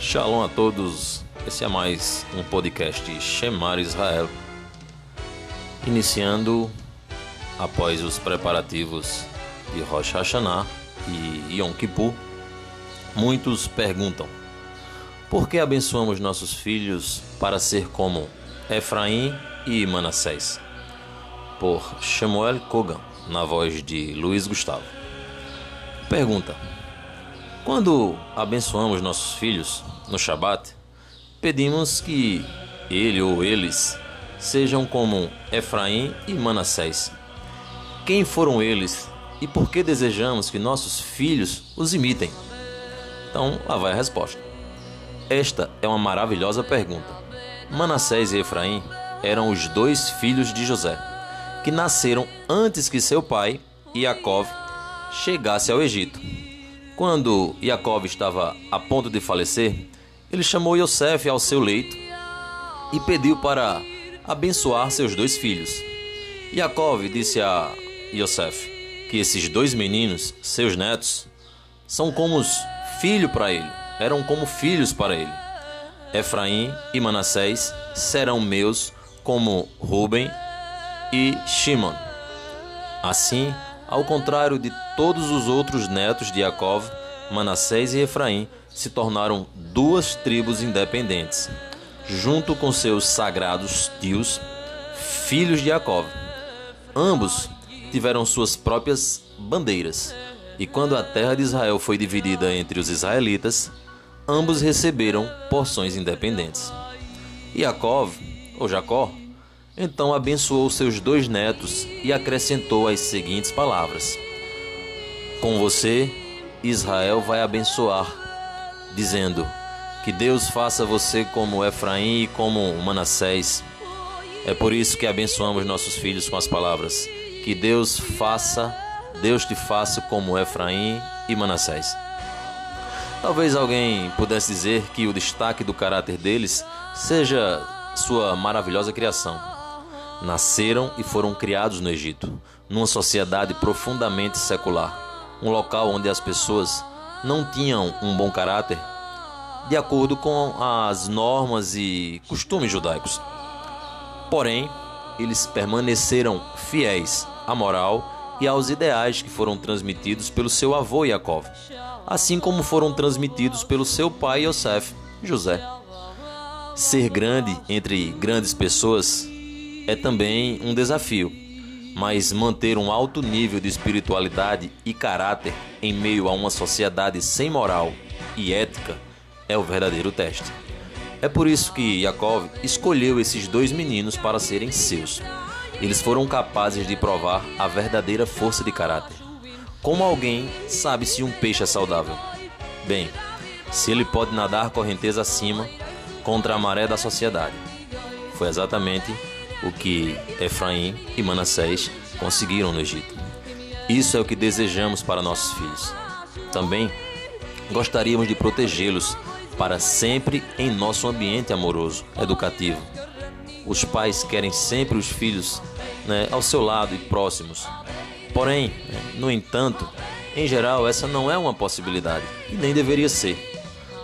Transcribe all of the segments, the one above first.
Shalom a todos. Esse é mais um podcast Shemar Israel. Iniciando após os preparativos de Rosh Hashanah e Yom Kippur, muitos perguntam: por que abençoamos nossos filhos para ser como Efraim e Manassés? Por Shemuel Kogan, na voz de Luiz Gustavo. Pergunta: quando abençoamos nossos filhos no Shabat, pedimos que ele ou eles sejam como Efraim e Manassés. Quem foram eles e por que desejamos que nossos filhos os imitem? Então, lá vai a resposta. Esta é uma maravilhosa pergunta. Manassés e Efraim eram os dois filhos de José, que nasceram antes que seu pai, Yaakov, chegasse ao Egito. Quando Jacob estava a ponto de falecer, ele chamou Yosef ao seu leito e pediu para abençoar seus dois filhos. Jacob disse a Yosef que esses dois meninos, seus netos, são como filho para ele, eram como filhos para ele. Efraim e Manassés serão meus como Ruben e Shimon. Assim, ao contrário de todos os outros netos de Jacob, Manassés e Efraim se tornaram duas tribos independentes, junto com seus sagrados tios, filhos de Jacob. Ambos tiveram suas próprias bandeiras, e quando a terra de Israel foi dividida entre os israelitas, ambos receberam porções independentes. Jacob, ou Jacó, então abençoou seus dois netos e acrescentou as seguintes palavras: Com você, Israel vai abençoar, dizendo: Que Deus faça você como Efraim e como Manassés. É por isso que abençoamos nossos filhos com as palavras: Que Deus faça, Deus te faça como Efraim e Manassés. Talvez alguém pudesse dizer que o destaque do caráter deles seja sua maravilhosa criação nasceram e foram criados no Egito, numa sociedade profundamente secular, um local onde as pessoas não tinham um bom caráter de acordo com as normas e costumes judaicos. Porém, eles permaneceram fiéis à moral e aos ideais que foram transmitidos pelo seu avô Yaakov, assim como foram transmitidos pelo seu pai Yosef, José. Ser grande entre grandes pessoas é também um desafio, mas manter um alto nível de espiritualidade e caráter em meio a uma sociedade sem moral e ética é o verdadeiro teste. É por isso que Yaakov escolheu esses dois meninos para serem seus. Eles foram capazes de provar a verdadeira força de caráter. Como alguém sabe se um peixe é saudável? Bem, se ele pode nadar correnteza acima contra a maré da sociedade. Foi exatamente o que Efraim e Manassés conseguiram no Egito. Isso é o que desejamos para nossos filhos. Também gostaríamos de protegê-los para sempre em nosso ambiente amoroso, educativo. Os pais querem sempre os filhos né, ao seu lado e próximos. Porém, no entanto, em geral, essa não é uma possibilidade e nem deveria ser.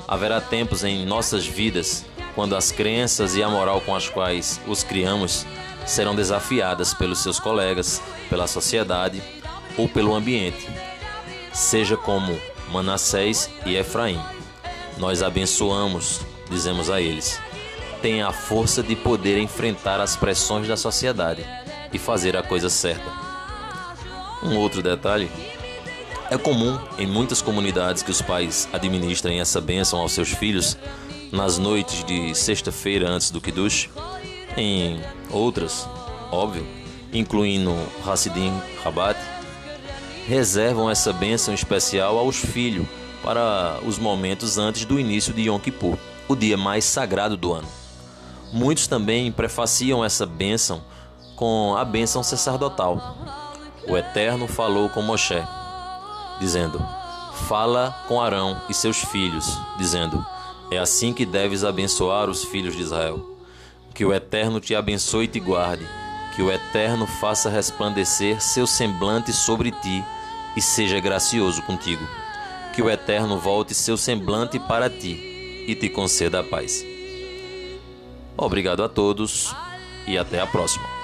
Haverá tempos em nossas vidas quando as crenças e a moral com as quais os criamos serão desafiadas pelos seus colegas, pela sociedade ou pelo ambiente, seja como Manassés e Efraim. Nós abençoamos, dizemos a eles. Tem a força de poder enfrentar as pressões da sociedade e fazer a coisa certa. Um outro detalhe é comum em muitas comunidades que os pais administrem essa bênção aos seus filhos nas noites de sexta-feira antes do Kiddush, em outras, óbvio, incluindo Hassidim Rabat, reservam essa bênção especial aos filhos para os momentos antes do início de Yom Kippur, o dia mais sagrado do ano. Muitos também prefaciam essa bênção com a bênção sacerdotal. O Eterno falou com Moshe, dizendo: Fala com Arão e seus filhos, dizendo: é assim que deves abençoar os filhos de Israel. Que o Eterno te abençoe e te guarde. Que o Eterno faça resplandecer seu semblante sobre ti e seja gracioso contigo. Que o Eterno volte seu semblante para ti e te conceda a paz. Obrigado a todos e até a próxima.